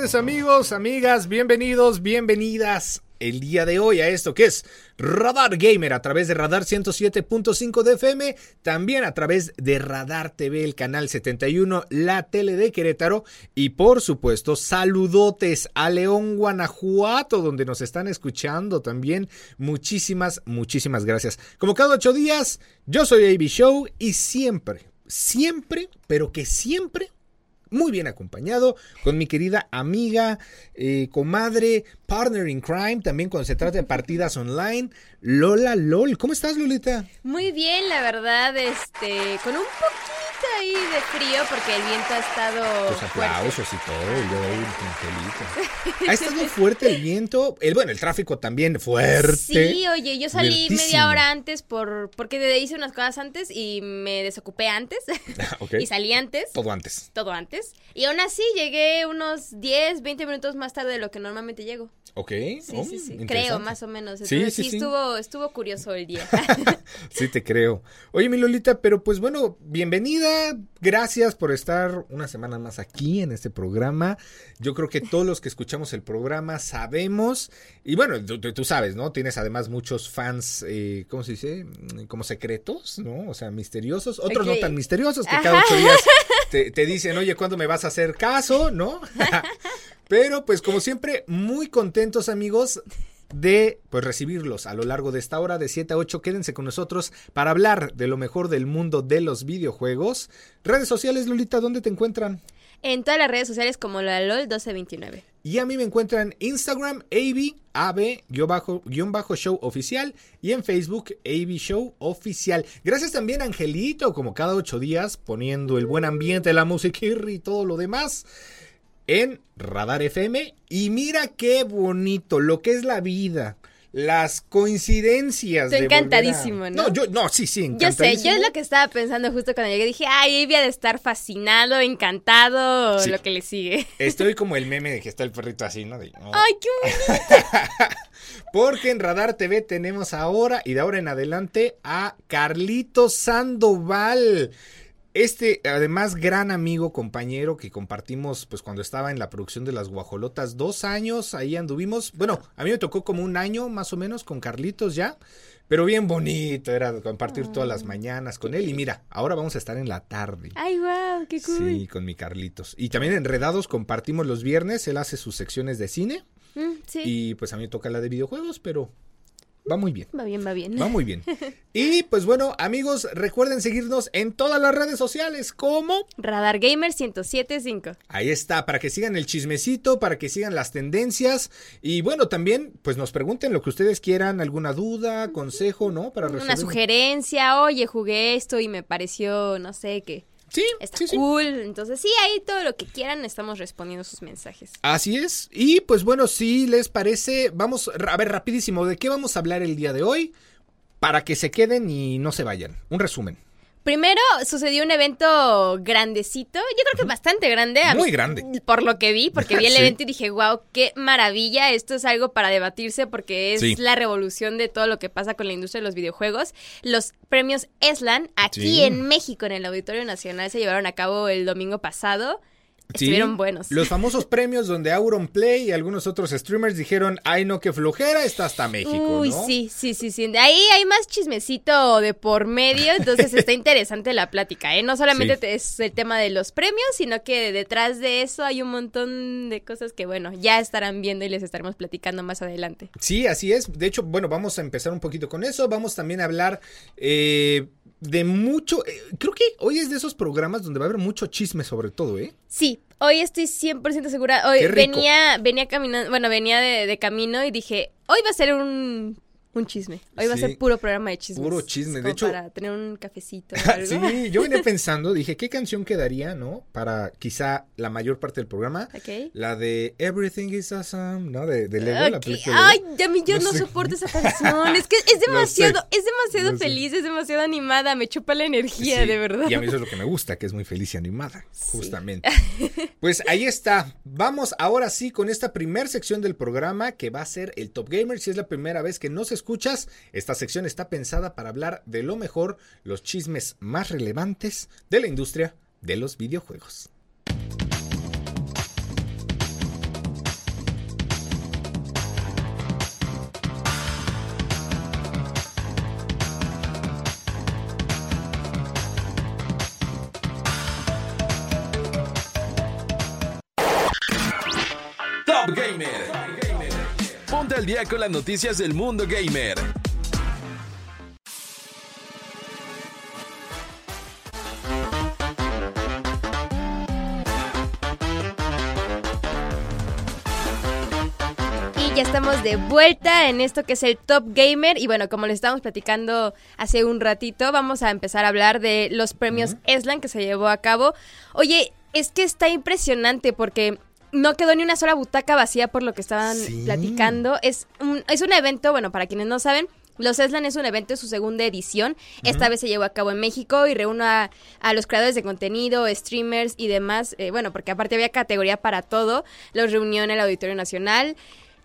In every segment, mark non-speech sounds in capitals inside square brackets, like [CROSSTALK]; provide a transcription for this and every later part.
Amigos, amigas, bienvenidos, bienvenidas el día de hoy a esto que es Radar Gamer a través de Radar 107.5 de FM, también a través de Radar TV, el canal 71, la tele de Querétaro y por supuesto saludotes a León, Guanajuato, donde nos están escuchando también. Muchísimas, muchísimas gracias. Como cada ocho días, yo soy AB Show y siempre, siempre, pero que siempre muy bien acompañado con mi querida amiga, eh, comadre, partner in crime, también cuando se trata de partidas online, Lola LOL. ¿Cómo estás, Lolita? Muy bien, la verdad, este, con un poquito ahí de frío porque el viento ha estado. Los aplausos fuerte. y todo, yo [LAUGHS] Ha estado fuerte el viento, el, bueno, el tráfico también fuerte. Sí, oye, yo salí media hora antes por porque hice unas cosas antes y me desocupé antes. [LAUGHS] okay. y salí antes. Todo antes. Todo antes. Y aún así llegué unos 10, 20 minutos más tarde de lo que normalmente llego. Ok. Sí, sí, sí. Creo, más o menos. Entonces, sí, sí, Estuvo, estuvo curioso el día. [LAUGHS] sí, te creo. Oye, mi Lolita, pero pues bueno, bienvenida. Gracias por estar una semana más aquí en este programa. Yo creo que todos los que escuchamos el programa sabemos. Y bueno, tú, tú sabes, ¿no? Tienes además muchos fans, eh, ¿cómo se dice? Como secretos, ¿no? O sea, misteriosos. Otros okay. no tan misteriosos que cada ocho días [LAUGHS] te, te dicen, oye, ¿cuándo me vas a hacer caso? ¿No? [LAUGHS] Pero pues como siempre, muy contentos amigos de pues recibirlos a lo largo de esta hora de 7 a 8. Quédense con nosotros para hablar de lo mejor del mundo de los videojuegos. Redes sociales, Lolita, ¿dónde te encuentran? En todas las redes sociales como la LOL 1229. Y a mí me encuentran en Instagram, AB, AB, show oficial. Y en Facebook, AB Show oficial. Gracias también Angelito, como cada ocho días, poniendo el buen ambiente, la música y todo lo demás en Radar FM. Y mira qué bonito, lo que es la vida. Las coincidencias. Estoy encantadísimo, a... ¿no? No, yo, no, sí, sí, Yo sé, yo es lo que estaba pensando justo cuando llegué. Dije, ay, había de estar fascinado, encantado, sí. lo que le sigue. [LAUGHS] Estoy como el meme de que está el perrito así, ¿no? De, oh. Ay, qué bonito. [LAUGHS] Porque en Radar TV tenemos ahora y de ahora en adelante a Carlito Sandoval. Este, además, gran amigo, compañero que compartimos, pues cuando estaba en la producción de las guajolotas, dos años, ahí anduvimos. Bueno, a mí me tocó como un año más o menos con Carlitos ya, pero bien bonito, era compartir todas las mañanas con él. Y mira, ahora vamos a estar en la tarde. ¡Ay, wow! ¡Qué cool! Sí, con mi Carlitos. Y también Enredados compartimos los viernes, él hace sus secciones de cine. Mm, sí. Y pues a mí me toca la de videojuegos, pero Va muy bien. Va bien, va bien. Va muy bien. [LAUGHS] Y pues bueno, amigos, recuerden seguirnos en todas las redes sociales como Radar Gamer 1075. Ahí está, para que sigan el chismecito, para que sigan las tendencias y bueno, también pues nos pregunten lo que ustedes quieran, alguna duda, consejo, ¿no? Para resolver. Una sugerencia, oye, jugué esto y me pareció, no sé qué. Sí, está sí, cool. Sí. Entonces, sí, ahí todo lo que quieran estamos respondiendo sus mensajes. Así es. Y pues bueno, si les parece, vamos a ver rapidísimo de qué vamos a hablar el día de hoy para que se queden y no se vayan. Un resumen. Primero sucedió un evento grandecito, yo creo que bastante grande. Muy mí, grande. Por lo que vi, porque vi el [LAUGHS] sí. evento y dije, wow, qué maravilla, esto es algo para debatirse porque es sí. la revolución de todo lo que pasa con la industria de los videojuegos. Los premios ESLAN aquí sí. en México, en el Auditorio Nacional, se llevaron a cabo el domingo pasado. Estuvieron buenos. Los famosos premios donde Auron Play y algunos otros streamers dijeron, ay no, que flojera, está hasta México. Uy, sí, sí, sí, sí. Ahí hay más chismecito de por medio, entonces está [LAUGHS] interesante la plática, ¿eh? No solamente es el tema de los premios, sino que detrás de eso hay un montón de cosas que, bueno, ya estarán viendo y les estaremos platicando más adelante. Sí, así es. De hecho, bueno, vamos a empezar un poquito con eso. Vamos también a hablar... Eh, de mucho. Eh, creo que hoy es de esos programas donde va a haber mucho chisme sobre todo, ¿eh? Sí, hoy estoy 100% segura. Hoy venía venía caminando, bueno, venía de, de camino y dije, hoy va a ser un un chisme. Hoy va a ser puro programa de chismes. Puro chisme, de hecho. Para tener un cafecito. [LAUGHS] sí, yo venía [LAUGHS] pensando, dije, ¿qué canción quedaría, no? Para quizá la mayor parte del programa. Ok. La de Everything is Awesome, ¿no? De, de Lego, la película. Ay, a mí yo no, soporto esa [LAUGHS] canción. Es que es demasiado, es demasiado feliz, es demasiado animada. Me chupa la energía, de verdad. Y a mí eso es lo que me gusta, que es muy feliz y animada, justamente. pues ahí está. Vamos ahora sí con esta primer sección del programa que va a ser el Top Gamer. Si es la primera vez que no se escuchas, esta sección está pensada para hablar de lo mejor, los chismes más relevantes de la industria de los videojuegos. Al día con las noticias del mundo gamer. Y ya estamos de vuelta en esto que es el Top Gamer. Y bueno, como les estábamos platicando hace un ratito, vamos a empezar a hablar de los premios Eslan que se llevó a cabo. Oye, es que está impresionante porque no quedó ni una sola butaca vacía por lo que estaban platicando. Es un, es un evento, bueno, para quienes no saben, los Eslan es un evento, es su segunda edición. Esta vez se llevó a cabo en México y reúne a, los creadores de contenido, streamers y demás. Eh, bueno, porque aparte había categoría para todo. Los reunió en el Auditorio Nacional.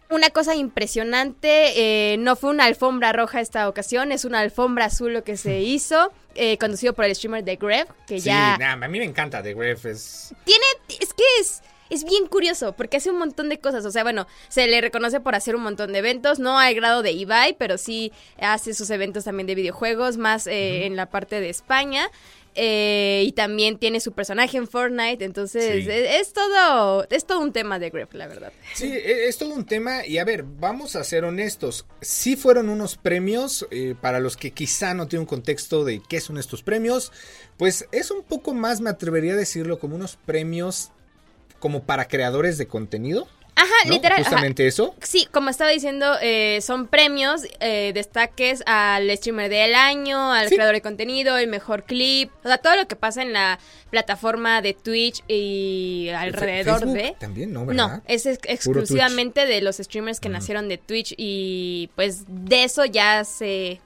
Una cosa impresionante, eh, no fue una alfombra roja esta ocasión, es una alfombra azul lo que se [LAUGHS] hizo, eh, conducido por el streamer The Gref, que ya... Sí, a mí me encanta The Gref, es... Tiene, es que es es bien curioso porque hace un montón de cosas. O sea, bueno, se le reconoce por hacer un montón de eventos, no al grado de Ibai, pero sí hace sus eventos también de videojuegos, más eh, en la parte de España. Eh, y también tiene su personaje en Fortnite, entonces es, todo es todo un tema de Gref, la verdad. Sí, e, es, todo un tema y a ver, vamos a ser honestos, sí fueron unos premios eh, para los que quizá no tienen un contexto de qué son estos premios, pues es un poco más, me atrevería a decirlo, como unos premios como para creadores de contenido. Ajá, literal. Justamente eso. Sí, como estaba diciendo, eh, son premios, eh, destaques al streamer del año, al creador de contenido, el mejor clip, o sea, todo lo que pasa en la plataforma de Twitch y alrededor de. También, ¿no? No, es exclusivamente de los streamers que nacieron de Twitch y pues de eso ya se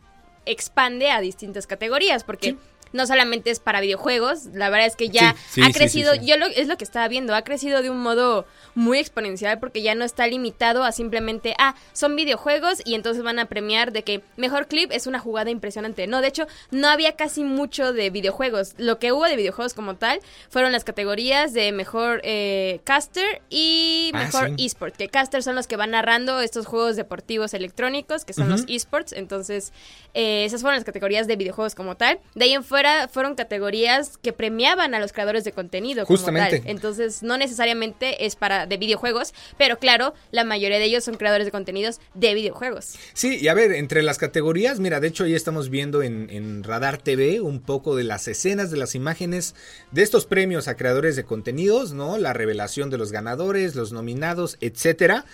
expande a distintas categorías, porque no solamente es para videojuegos, la verdad es que ya ha crecido, yo lo, es lo que estaba viendo, ha crecido de un modo muy exponencial porque ya no está limitado a simplemente, ah, son videojuegos y entonces van a premiar de que mejor clip es una jugada impresionante. No, de hecho, no había casi mucho de videojuegos. Lo que hubo de videojuegos como tal fueron las categorías de mejor eh, caster y ah, mejor esport, que caster son los que van narrando estos juegos deportivos electrónicos, que son los esports, entonces eh, esas fueron las categorías de videojuegos como tal. De ahí en fuera fueron categorías que premiaban a los creadores de contenido. Justamente. Como tal. Entonces, no necesariamente es para de videojuegos, pero claro, la mayoría de ellos son creadores de contenidos de videojuegos. Sí, y a ver, entre las categorías, mira, de hecho ahí estamos viendo en, en Radar TV un poco de las escenas, de las imágenes de estos premios a creadores de contenidos, ¿no? La revelación de los ganadores, los nominados, etcétera.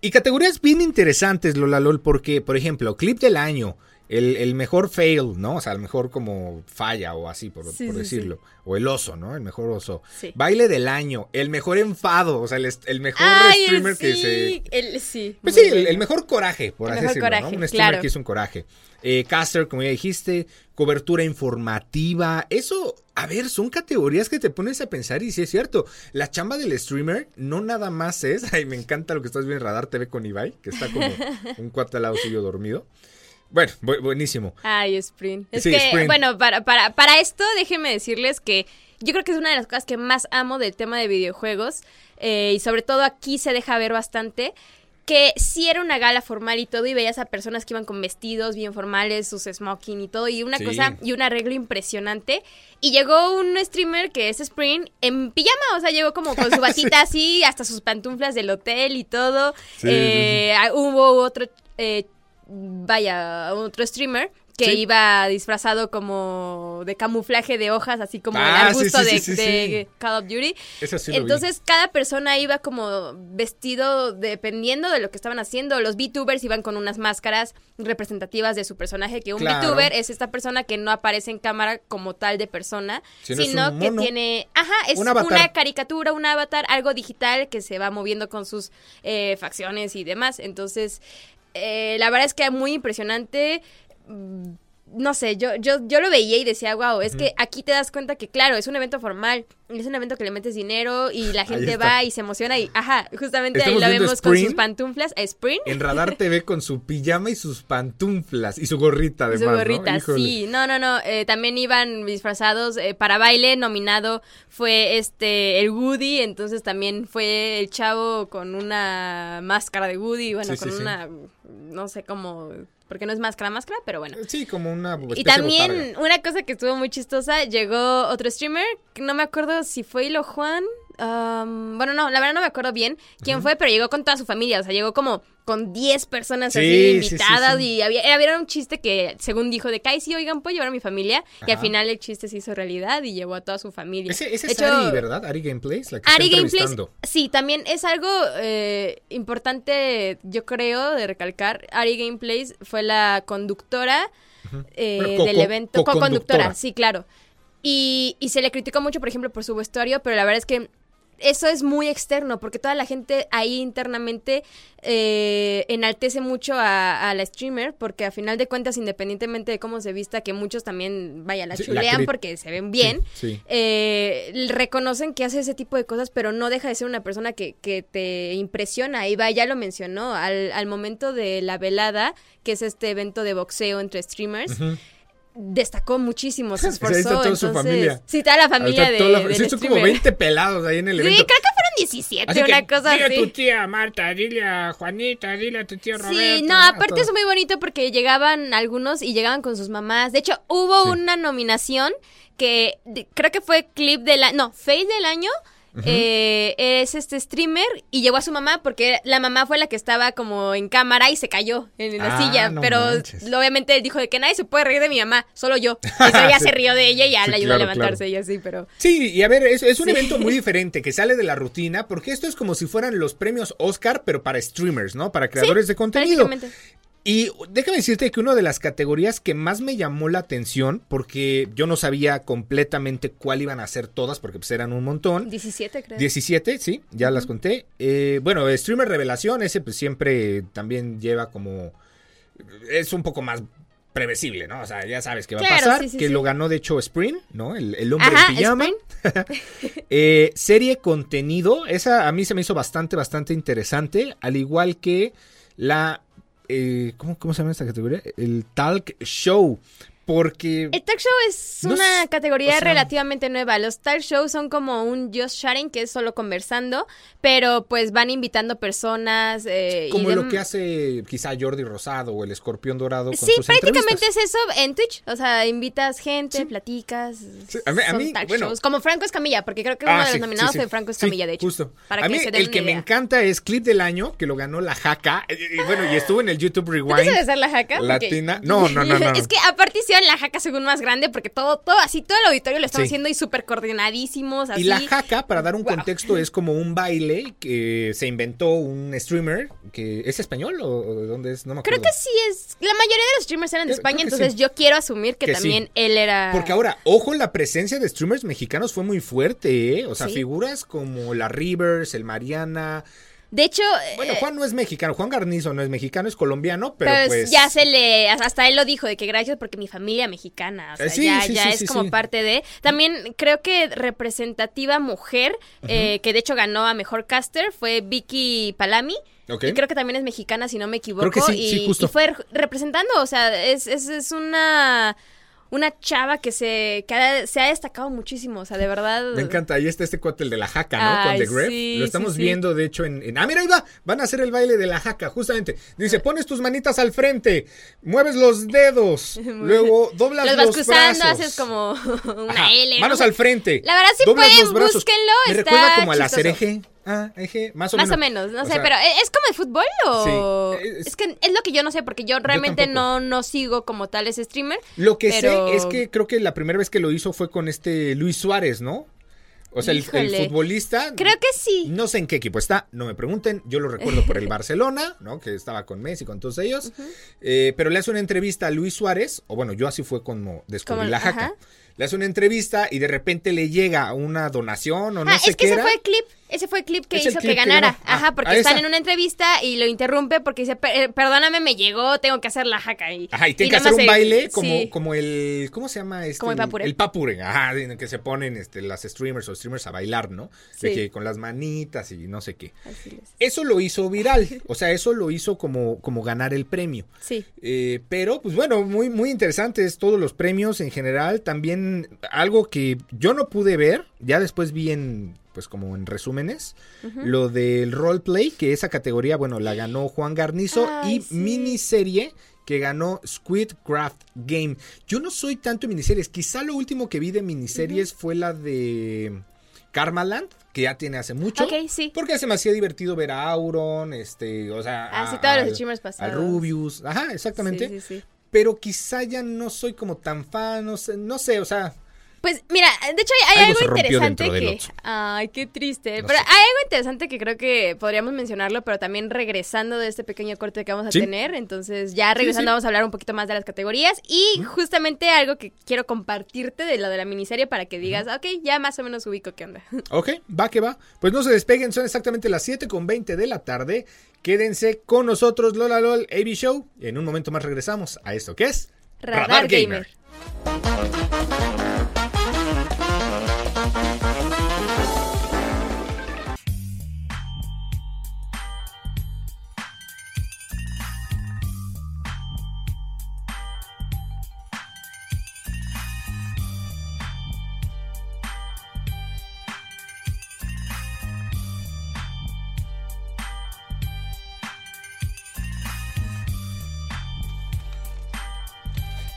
Y categorías bien interesantes, Lola LOL, porque, por ejemplo, clip del año el, mejor fail, ¿no? O sea, el mejor como falla o así, por, decirlo. O el oso, ¿no? El mejor oso. Baile del año, el mejor enfado, o sea, el, mejor streamer que se... El, sí, pues sí, el, mejor coraje, por así decirlo, ¿no? Un streamer que hizo un coraje. Eh, caster, como ya dijiste, cobertura informativa, eso, a ver, son categorías que te pones a pensar y sí es cierto, la chamba del streamer no nada más es, [LAUGHS] ay, me encanta lo que estás viendo en Radar TV con Ibai, que está como [LAUGHS] un cuate al lado suyo dormido. Bueno, buenísimo. Ay, Sprint. Es que, bueno, para, para, para esto déjenme decirles que yo creo que es una de las cosas que más amo del tema de videojuegos. Eh, y sobre todo aquí se deja ver bastante que sí era una gala formal y todo, y veías a personas que iban con vestidos bien formales, sus smoking y todo, y una cosa, y un arreglo impresionante. Y llegó un streamer que es Spring en pijama, o sea, llegó como con su [LAUGHS] batita así, hasta sus pantuflas del hotel y todo. Eh, hubo otro, eh, vaya, otro streamer que iba disfrazado como de camuflaje de hojas, así como el ah, arbusto de, Call of Duty. Entonces cada persona iba como vestido dependiendo de lo que estaban haciendo. Los VTubers iban con unas máscaras representativas de su personaje, que un VTuber es esta persona que no aparece en cámara como tal de persona, sino que tiene, ajá, es una caricatura, un avatar, algo digital que se va moviendo con sus eh, facciones y demás. Entonces, eh, la verdad es que muy impresionante. No sé, yo, yo, yo lo veía y decía, wow, es que aquí te das cuenta que, claro, es un evento formal, es un evento que le metes dinero y la gente va y se emociona y, ajá, justamente ahí lo vemos con sus pantuflas, a Spring. En Radar TV con su pijama y sus pantuflas y su gorrita además, Su gorrita, sí, no, no, no, eh, también iban disfrazados eh, para baile, nominado fue este, el Woody, entonces también fue el chavo con una máscara de Woody, bueno, con una, no sé cómo porque no es máscara máscara, pero bueno. Sí, como una Y también una cosa que estuvo muy chistosa, llegó otro streamer, no me acuerdo si fue Hilo Juan bueno, no, la verdad no me acuerdo bien quién fue, pero llegó con toda su familia, o sea, llegó como con 10 personas así invitadas y había, había un chiste que según dijo de que, sí, oigan, puedo llevar a mi familia y al final el chiste se hizo realidad y llevó a toda su familia. Ese, es Ari, ¿verdad? Ari Gameplays, la que Ari Gameplays, sí, también es algo eh, importante, yo creo, de recalcar. Ari Gameplays fue la conductora eh, del evento, co-conductora, sí, claro. Y, y, se le criticó mucho, por ejemplo, por su vestuario, pero la verdad es que eso es muy externo, porque toda la gente ahí internamente eh, enaltece mucho a, la streamer, porque a final de cuentas, independientemente de cómo se vista, que muchos también, vaya, la chulean porque se ven bien, eh, reconocen que hace ese tipo de cosas, pero no deja de ser una persona que, que te impresiona. Y va, ya lo mencionó, al, al momento de la velada, que es este evento de boxeo entre streamers destacó muchísimo, se [LAUGHS] esforzó. toda su familia. Sí, toda la familia de, la, sí, son como 20 pelados ahí en el evento. Sí, creo que fueron 17, una cosa así. Dile a tu tía Marta, dile a Juanita, dile a tu tío Roberto. Sí, no, aparte es muy bonito porque llegaban algunos y llegaban con sus mamás. De hecho, hubo una nominación que creo que fue clip del año, no, face del año eh, es este streamer y llegó a su mamá porque la mamá fue la que estaba como en cámara y se cayó en la ah, silla. pero obviamente él dijo de que nadie se puede reír de mi mamá, solo yo. [LAUGHS] Y ella se rió de ella y ya la ayudó a levantarse y así, pero. Sí, y a ver, es, es un evento muy [LAUGHS] diferente que sale de la rutina porque esto es como si fueran los premios Oscar, pero para streamers, ¿no? Para creadores de contenido. Y déjame decirte que una de las categorías que más me llamó la atención, porque yo no sabía completamente cuál iban a ser todas, porque pues eran un montón. 17, creo. 17, sí, ya las conté. Eh, bueno, Streamer Revelación, ese pues siempre también lleva como... Es un poco más previsible, ¿no? O sea, ya sabes qué va a pasar. que lo ganó, de hecho, Spring, ¿no? El, hombre en pijama. [LAUGHS] eh, serie contenido, esa a mí se me hizo bastante, bastante interesante, al igual que la eh, ¿cómo, ¿cómo, se llama esta categoría? El talk show porque... El talk show es una categoría relativamente nueva. Los talk shows son como un just sharing, que es solo conversando, pero pues van invitando personas. Eh, como lo que hace quizá Jordi Rosado o el Escorpión Dorado. Con sí, prácticamente es eso en Twitch. O sea, invitas gente, platicas. a mí, talk shows. Como Franco Escamilla, porque creo que uno ah, de los nominados fue Franco Escamilla, de hecho. Justo. a mí el que me encanta es Clip del Año, que lo ganó la Jaca. Y, bueno, y estuvo en el YouTube Rewind. Latina. No, no, no, no. [LAUGHS] es que aparte la jaca según más grande porque todo, todo así, todo el auditorio lo están haciendo y súper coordinadísimos. Así. Y la jaca, para dar un contexto, es como un baile que se inventó un streamer que es español o, de dónde es, no me acuerdo. Creo que sí es. La mayoría de los streamers eran de España, entonces yo quiero asumir que, también él era. Porque ahora, ojo, la presencia de streamers mexicanos fue muy fuerte, ¿eh? O sea, figuras como la Rivers, el Mariana. De hecho. Bueno, eh, Juan no es mexicano, Juan Garnizo no es mexicano, es colombiano, pero pues, pues, Ya se le. Hasta él lo dijo, de que gracias porque mi familia mexicana. O sea, ya, ya es como parte de. También creo que representativa mujer, eh, que de hecho ganó a mejor caster, fue Vicky Palami. Y creo que también es mexicana, si no me equivoco. Creo que sí, y, justo. y fue representando, o sea, es, es, es una una chava que se, que se ha destacado muchísimo, o sea, de verdad. Me encanta, ahí está este cuate, el de la jaca, ¿no? Con The Gref. Lo estamos viendo, de hecho, en, Ah, mira, ahí va, van a hacer el baile de la jaca, justamente. Dice, pones tus manitas al frente, mueves los dedos, [LAUGHS] luego doblas los, los vas cruzando, haces como [LAUGHS] una L. Manos al frente. La verdad, sí pueden, búsquenlo. Me recuerda como a la cereje. Ah, más o menos. Más o menos, no sé, pero ¿es como el fútbol o...? es, que es lo que yo no sé, porque yo realmente no, no sigo como tal ese streamer. Lo que sé es que creo que la primera vez que lo hizo fue con este Luis Suárez, ¿no? O sea, el, futbolista. Creo que sí. No sé en qué equipo está, no me pregunten. Yo lo recuerdo por el [LAUGHS] Barcelona, ¿no? Que estaba con Messi, con todos ellos. Eh, pero le hace una entrevista a Luis Suárez, o bueno, yo así fue como descubrí la jaca. Le hace una entrevista y de repente le llega una donación o no ah, sé es que ese fue el clip ese fue el clip que hizo que ganara. Ajá, ah, porque están en una entrevista y lo interrumpe porque dice, perdóname, me llegó, tengo que hacer la jaca. Y, ajá, y tiene que hacer un baile como, como el, ¿cómo se llama? Este, como el papure. El papure, ajá, en el que se ponen este, las streamers o streamers a bailar, ¿no? De que con las manitas y no sé qué. Eso lo hizo viral, [LAUGHS] o sea, eso lo hizo como, como ganar el premio. Sí. Eh, pero, pues bueno, muy, muy interesantes todos los premios en general. También algo que yo no pude ver, ya después vi en pues como en resúmenes, lo del roleplay, que esa categoría, bueno, la ganó Juan Garnizo y miniserie que ganó Squidcraft Game. Yo no soy tanto de miniseries, quizá lo último que vi de miniseries fue la de Karmaland, que ya tiene hace mucho. Ok, sí. Porque se me hacía divertido ver a Auron, este, o sea, ah, a, todos los pasados. A Rubius, ajá, exactamente. Sí, sí, sí. Pero quizá ya no soy como tan fan, no sé, no sé, o sea, pues mira, de hecho hay, algo, interesante que... Ay, qué triste. pero hay algo interesante que creo que podríamos mencionarlo, pero también regresando de este pequeño corte que vamos a tener. Entonces ya regresando vamos a hablar un poquito más de las categorías y justamente algo que quiero compartirte de lo de la miniserie para que digas, ok, ya más o menos ubico qué onda. [LAUGHS] Ok, va que va. Pues no se despeguen, son exactamente las 7 con 20 de la tarde. Quédense con nosotros, Lola LOL AB Show. En un momento más regresamos a esto que es Radar, Gamer.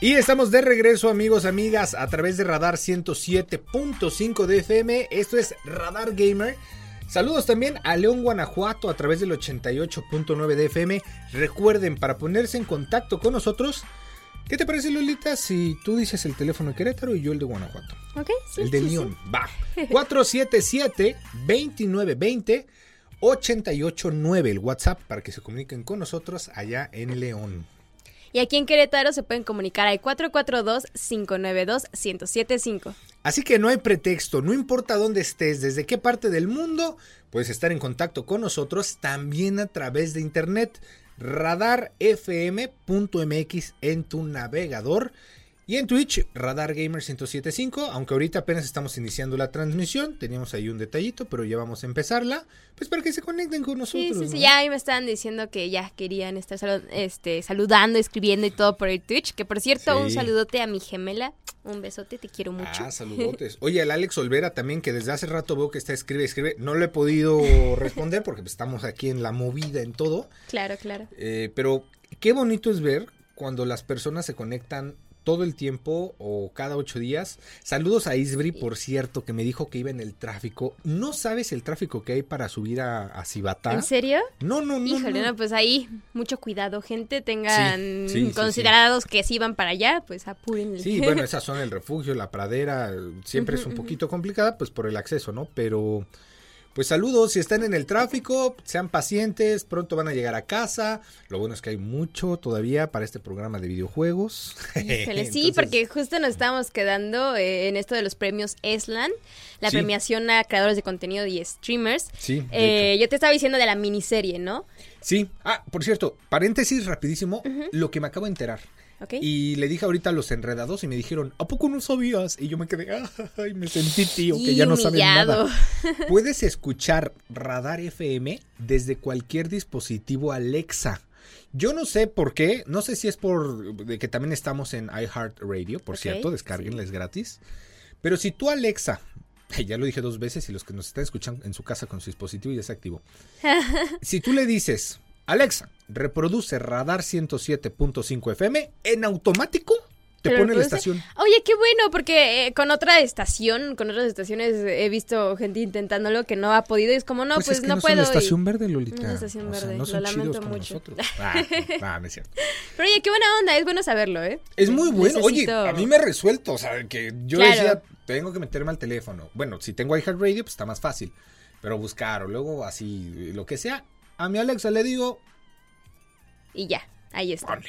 Y estamos de regreso, amigos, amigas, a través de Radar 107.5 de FM. Esto es Radar Gamer. Saludos también a León, Guanajuato, a través del 88.9 de FM. Recuerden, para ponerse en contacto con nosotros, ¿qué te parece, Lolita, si tú dices el teléfono de Querétaro y yo el de Guanajuato? Ok, sí. El de León, va. [LAUGHS] 477-2920. 889 el WhatsApp para que se comuniquen con nosotros allá en León. Y aquí en Querétaro se pueden comunicar al 442-592-1075. Así que no hay pretexto, no importa dónde estés, desde qué parte del mundo, puedes estar en contacto con nosotros también a través de internet radarfm.mx en tu navegador y en Twitch, Radar Gamer 1075, aunque ahorita apenas estamos iniciando la transmisión, teníamos ahí un detallito, pero ya vamos a empezarla, pues para que se conecten con nosotros. Sí, sí, sí, ya me estaban diciendo que ya querían estar este, saludando, escribiendo y todo por el Twitch, que por cierto, un saludote a mi gemela, un besote, te quiero mucho. Ah, saludotes. [LAUGHS] Oye, el Alex Olvera también, que desde hace rato veo que está escribe, escribe, no le he podido responder porque pues, estamos aquí en la movida, en todo. Claro, claro. Eh, pero qué bonito es ver cuando las personas se conectan todo el tiempo o cada ocho días. Saludos a Isbri, por cierto, que me dijo que iba en el tráfico. ¿No sabes el tráfico que hay para subir a, a Cibatá? ¿En serio? No, no, no. Híjole, no, pues ahí mucho cuidado, gente. Tengan considerados que si van para allá, pues apúrenle. Sí, [LAUGHS] bueno, esa zona del refugio, la pradera, siempre es un poquito complicada, pues por el acceso, ¿no? Pero pues saludos, si están en el tráfico, sean pacientes, pronto van a llegar a casa. Lo bueno es que hay mucho todavía para este programa de videojuegos. [LAUGHS] sí, porque justo nos estamos quedando eh, en esto de los premios ESLAN, la premiación a creadores de contenido y streamers. Sí. Eh, yo te estaba diciendo de la miniserie, ¿no? Sí. Ah, por cierto, paréntesis rapidísimo, lo que me acabo de enterar. Y le dije ahorita a los enredados y me dijeron, ¿a poco no sabías? Y yo me quedé, ay, me sentí tío, que ya no saben nada. [LAUGHS] Puedes escuchar Radar FM desde cualquier dispositivo Alexa. Yo no sé por qué, no sé si es por de que también estamos en iHeartRadio, por cierto, descarguenles gratis. Pero si tú Alexa, [LAUGHS] ya lo dije dos veces y los que nos están escuchando en su casa con su dispositivo ya se activó. [LAUGHS] si tú le dices, Alexa, reproduce Radar 107.5 FM en automático te pone la estación. Oye, qué bueno, porque eh, con otra estación, con otras estaciones he visto gente intentándolo que no ha podido y es como, no, pues, pues no, no puedo. Es una estación verde, Lolita. Una estación verde, no lo lamento mucho. [LAUGHS] Ah, no es cierto. Pero oye, qué buena onda, es bueno saberlo, ¿eh? Es muy bueno. Oye, a mí me ha resuelto, o sea, que yo decía, tengo que meterme al teléfono. Bueno, si tengo iHeartRadio, pues está más fácil. Pero buscar o luego así, lo que sea. A mi Alexa le digo... Y ya. Ahí está.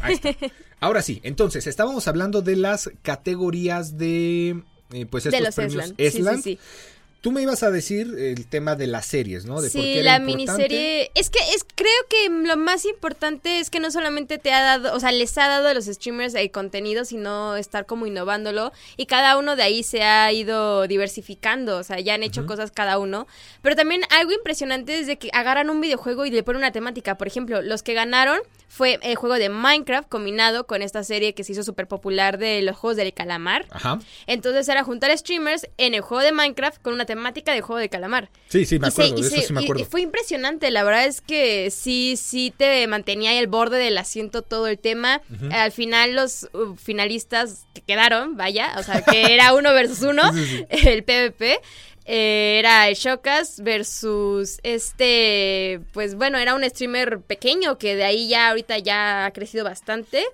Ahí está. [LAUGHS] Ahora sí, entonces estábamos hablando de las categorías de eh, pues estos de los premios Esland. Sí, sí, sí. Tú me ibas a decir el tema de las series, ¿no? De sí, por qué la miniserie. Es que es, creo que lo más importante es que no solamente te ha dado, o sea, les ha dado a los streamers el contenido, sino estar como innovándolo. Y cada uno de ahí se ha ido diversificando, o sea, ya han hecho cosas cada uno. Pero también algo impresionante es de que agarran un videojuego y le ponen una temática. Por ejemplo, los que ganaron fue el juego de Minecraft combinado con esta serie que se hizo súper popular de los juegos del calamar. Ajá. Entonces era juntar streamers en el juego de Minecraft con una temática de juego de calamar. Sí, sí, me acuerdo, eso sí me acuerdo. Y, fue impresionante, la verdad es que sí, sí te mantenía ahí el borde del asiento todo el tema. Al final los uh, finalistas que quedaron, vaya, o sea, que era uno versus [LAUGHS] uno, el PvP. Eh, era Shokas versus este, pues bueno, era un streamer pequeño que de ahí ya ahorita ya ha crecido bastante.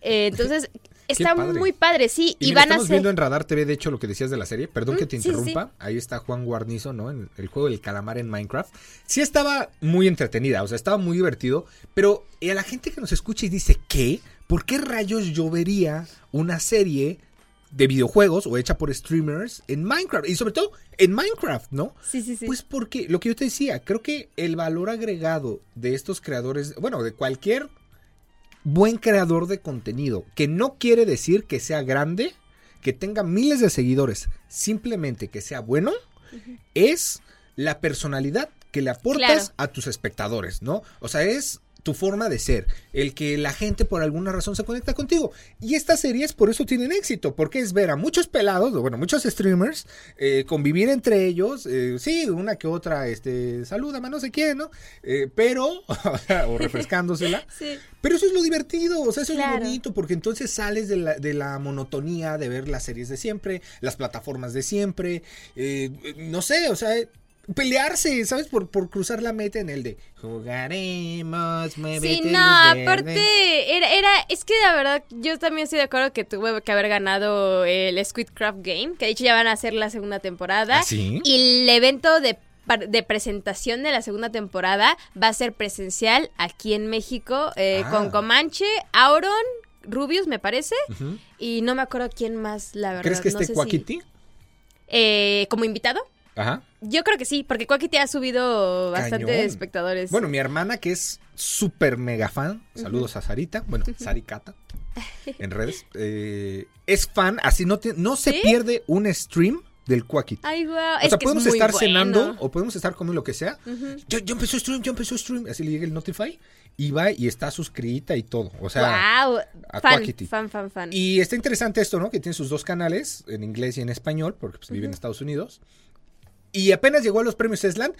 Eh, entonces, está muy padre, sí. Y, van estamos viendo en Radar TV, de hecho, lo que decías de la serie. Perdón que te interrumpa. Ahí está Juan Guarnizo, ¿no? En el juego del calamar en Minecraft. Sí estaba muy entretenida, o sea, estaba muy divertido. Pero a la gente que nos escucha y dice, ¿qué? ¿Por qué rayos yo vería una serie de videojuegos o hecha por streamers en Minecraft. Y sobre todo en Minecraft, ¿no? Sí, sí, sí. Pues porque, lo que yo te decía, creo que el valor agregado de estos creadores, bueno, de cualquier buen creador de contenido, que no quiere decir que sea grande, que tenga miles de seguidores, simplemente que sea bueno, es la personalidad que le aportas a tus espectadores, ¿no? O sea, es tu forma de ser, el que la gente por alguna razón se conecta contigo. Y estas series por eso tienen éxito, porque es ver a muchos pelados, bueno, muchos streamers, eh, convivir entre ellos, eh, sí, una que otra, este, saluda, no sé quién, ¿no? Eh, pero, [LAUGHS] o refrescándosela. [LAUGHS] sí. Pero eso es lo divertido, o sea, eso es lo bonito, porque entonces sales de la, de la, monotonía de ver las series de siempre, las plataformas de siempre, no sé, o sea pelearse, ¿sabes? Por, por cruzar la meta en el de jugaremos, Sí, no, aparte, era, era, es que la verdad, yo también estoy de acuerdo que tuve que haber ganado el Squidcraft Game, que de hecho ya van a hacer la segunda temporada. ¿Ah, y el evento de de presentación de la segunda temporada va a ser presencial aquí en México eh, ah. con Comanche, Auron, Rubius me parece y no me acuerdo quién más la verdad. ¿Crees que esté Quackity? Eh, como invitado. Ajá. Yo creo que sí, porque te ha subido bastante espectadores. Bueno, mi hermana, que es súper mega fan, saludos a Sarita, bueno, Saricata, [LAUGHS] en redes, eh, es fan, así no, no se pierde un stream del Quacky. Ay, wow. O sea, podemos estar cenando o podemos estar comiendo lo que sea. yo, yo empezó stream, yo empezó stream. Así le llega el Notify y va y está suscrita y todo. O sea, wow. a fan, fan, fan, fan. Y está interesante esto, ¿no? Que tiene sus dos canales, en inglés y en español, porque pues, vive en Estados Unidos. Y apenas llegó a los premios Esland.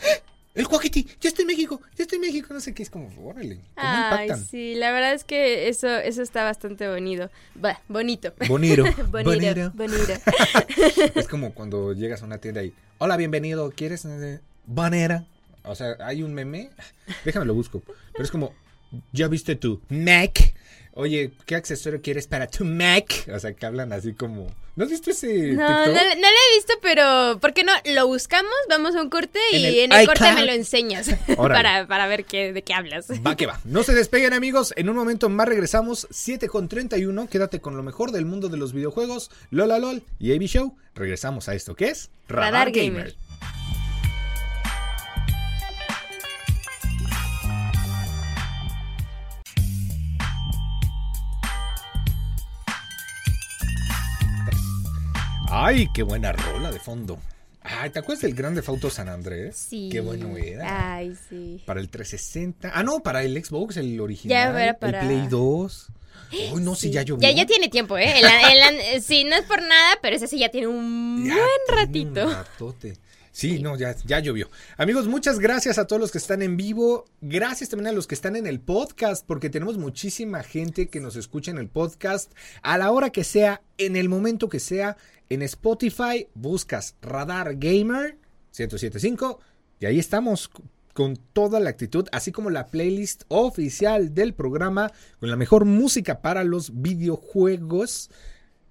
El Joaquiti, ya estoy en México, ya estoy en México, no sé qué, es como, órale, ¿cómo Ay, sí, la verdad es que eso, eso está bastante bonito, [LAUGHS] bonito. Bonito. bonito, bonito. [LAUGHS] es como cuando llegas a una tienda y, hola, bienvenido, ¿quieres banera? O sea, hay un meme, déjame lo busco, pero es como, ¿ya viste tu Mac? Oye, ¿qué accesorio quieres para tu Mac? O sea, que hablan así como... ¿No has visto ese no, No, no lo he visto, pero ¿por qué no? Lo buscamos, vamos a un corte y en el, corte me lo enseñas [LAUGHS] para, para, ver qué, de qué hablas. Va que va. No se despeguen, amigos. En un momento más regresamos. 7 con 31. Quédate con lo mejor del mundo de los videojuegos. Lola LOL y AB Show. Regresamos a esto que es Radar, Gamer. Ay, qué buena rola de fondo. Ay, ¿te acuerdas del Grande Auto San Andrés? Sí. Qué bueno era. Ay, sí. Para el 360. Ah, no, para el Xbox, el original. Ya era para- El Play 2. Uy, [GASPS] no, si Sí. ya llovió. Ya, ya tiene tiempo, ¿eh? El- el- sí, no es por nada, pero ese sí ya tiene un Ya buen ratito. un ratote. Sí, no, ya, ya llovió. Amigos, muchas gracias a todos los que están en vivo. Gracias también a los que están en el podcast, porque tenemos muchísima gente que nos escucha en el podcast a la hora que sea, en el momento que sea. En Spotify buscas Radar Gamer 1075 y ahí estamos con toda la actitud, así como la playlist oficial del programa con la mejor música para los videojuegos.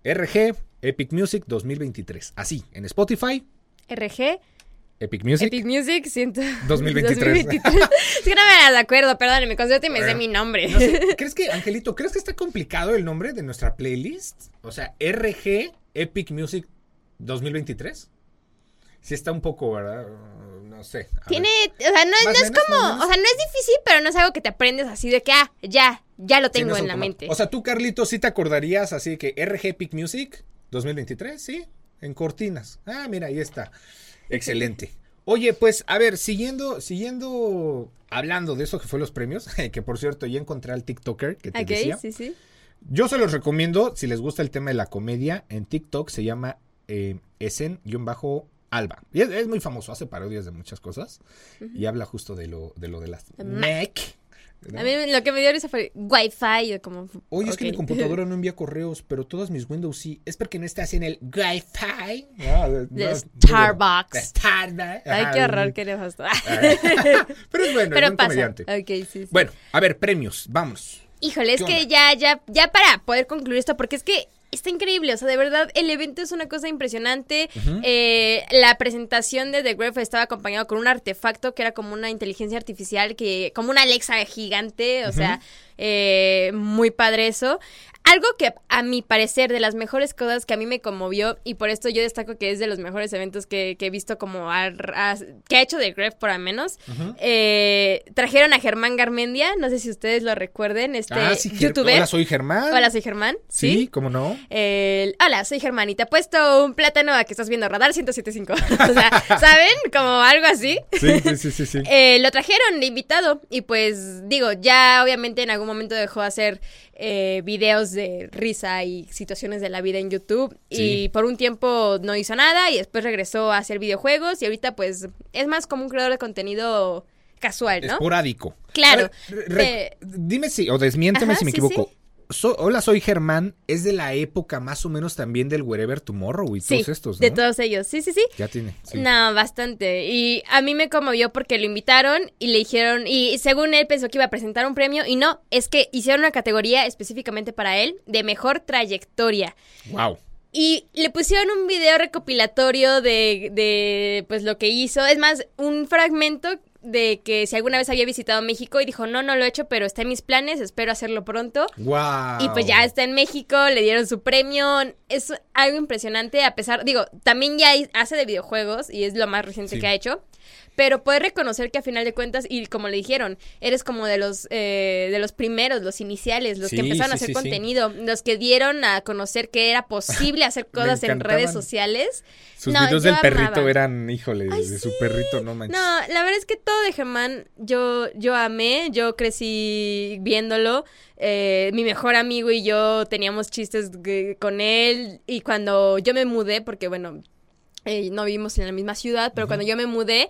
RG Epic Music 2023. Así, en Spotify, RG, Epic Music. Epic Music, siento. 2023. 2023. Es que no me de acuerdo, perdónenme, concierto y me sé mi nombre. No sé, [LAUGHS] ¿Crees que, Angelito, crees que está complicado el nombre de nuestra playlist? O sea, RG Epic Music 2023. Sí está un poco, ¿verdad? No sé. Tiene, ver. o sea, no, no es como, o sea, no es difícil, pero no es algo que te aprendes así de que, ah, ya, ya lo Sí, tengo no en la mente. O sea, tú, Carlito, sí te acordarías así que RG Epic Music 2023, ¿sí? En cortinas. Ah, mira, ahí está. Excelente. Oye, pues, a ver, siguiendo, siguiendo hablando de eso que fue los premios, [LAUGHS] que por cierto, ya encontré al TikToker que te ok, decía. sí, sí. Yo se los recomiendo, si les gusta el tema de la comedia, en TikTok se llama eh, Esen-Alba. Y es, es muy famoso, hace parodias de muchas cosas. Y habla justo de lo de, lo de las Mac. ¿No? A mí lo que me dio risa fue Wi-Fi, como... Oye, es que mi computadora [LAUGHS] no envía correos, pero todas mis Windows sí. Es porque no está en el Wi-Fi. Ah, no, De Starbucks. De Starbucks. Ay, qué horror que le pasó. [LAUGHS] Pero es bueno, es Pero buen pasa. comediante. Ok, sí, sí. Bueno, a ver, premios, vamos. Híjole, es ¿Qué que ya, ya, ya para poder concluir esto, porque es que está increíble, o sea, de verdad, el evento es una cosa impresionante. Eh, la presentación de The Graph estaba acompañado con un artefacto que era como una inteligencia artificial, que como una Alexa gigante, o sea, eh, muy padre eso. Algo que a mi parecer de las mejores cosas que a mí me conmovió y por esto yo destaco que es de los mejores eventos que, que he visto como a- a- que ha hecho The Graph por al menos eh, trajeron a Germán Garmendia no sé si ustedes lo recuerden este ah, sí, youtuber Hola, soy Germán. Hola, soy Germán Sí, sí, ¿cómo no? El- hola, soy Germán y te he puesto un plátano a que estás viendo Radar 1075. [LAUGHS] o sea, ¿saben? Como algo así. Sí, sí, sí, sí. sí. [LAUGHS] Eh, lo trajeron de invitado y pues digo, ya obviamente en algún momento dejó de hacer eh, videos de risa y situaciones de la vida en YouTube Sí. y por un tiempo no hizo nada y después regresó a hacer videojuegos y ahorita pues es más como un creador de contenido casual, ¿no? Esporádico. Claro. A ver, re- dime si, o desmiénteme Ajá, si me sí, equivoco. So- hola, soy Germán. Es de la época más o menos también del Wherever Tomorrow y Sí, todos estos, ¿no? de todos ellos. Sí, sí, sí. Ya tiene. sí. No, bastante. Y a mí me conmovió porque lo invitaron y le dijeron, y según él pensó que iba a presentar un premio, y no, es que hicieron una categoría específicamente para él de mejor trayectoria. Wow. Y le pusieron un video recopilatorio de, de pues lo que hizo. Es más, un fragmento de que si alguna vez había visitado México y dijo, no, no lo he hecho, pero está en mis planes, espero hacerlo pronto. Wow. Y pues ya está en México, le dieron su premio. Es algo impresionante, a pesar, digo, también ya hace de videojuegos y es lo más reciente Sí. que ha hecho. Pero puedes reconocer que a final de cuentas, y como le dijeron, eres como de los eh, de los primeros, los iniciales, los Sí, que empezaron a hacer sí, contenido, los que dieron a conocer que era posible hacer [LAUGHS] cosas en redes sociales. Sus No, videos del perrito eran, híjole, Ay, de su perrito, no manches. No, la verdad es que todo de Germán yo, yo amé, yo crecí viéndolo. eh, mi mejor amigo y yo teníamos chistes con él y cuando yo me mudé, porque bueno, eh, no vivimos en la misma ciudad, pero cuando yo me mudé,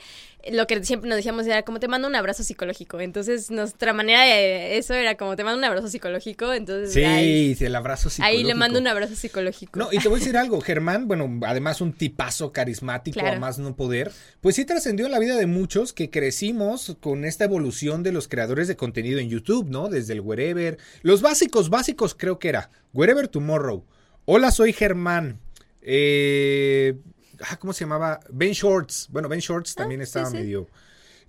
lo que siempre nos decíamos era como te mando un abrazo psicológico. Entonces nuestra manera de eso era como te mando un abrazo psicológico. Entonces Sí, el abrazo psicológico. ahí le mando un abrazo psicológico. No, y te voy a decir [LAUGHS] algo, Germán, bueno, además un tipazo carismático, Claro. a más no poder, pues sí trascendió en la vida de muchos que crecimos con esta evolución de los creadores de contenido en YouTube, ¿no? Desde el Wherever, los básicos, básicos creo que era, Wherever Tomorrow, Hola, soy Germán, eh, ah, ¿cómo se llamaba? Ben Shorts, bueno, Ben Shorts también sí, estaba sí. medio...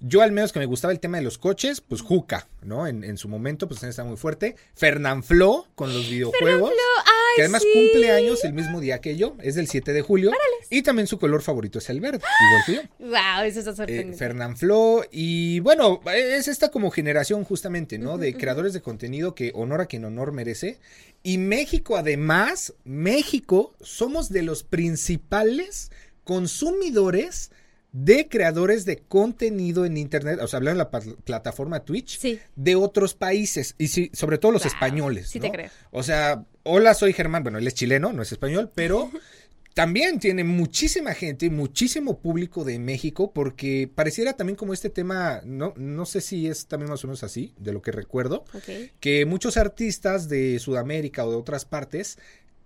Yo al menos que me gustaba el tema de los coches, pues Juca, ¿no? En, en su momento, pues también estaba muy fuerte. Fernanfloo con los videojuegos. Ay, Que además sí. cumple años el mismo día que yo, es del 7 de julio. Y también su color favorito es el verde, igual que yo. Wow, eso está Eh, sorprendente. Fernanfloo y bueno, es esta como generación justamente, ¿no? De creadores de contenido que honor a quien honor merece. Y México además, México, somos de los principales consumidores de creadores de contenido en internet, o sea, hablando de la plataforma Twitch, de otros países, y sí, sobre todo los españoles. Sí, te creo. O sea, hola, soy Germán, bueno, él es chileno, no es español, pero [LAUGHS] también tiene muchísima gente, muchísimo público de México, porque pareciera también como este tema, no, no sé si es también más o menos así, de lo que recuerdo, que muchos artistas de Sudamérica o de otras partes,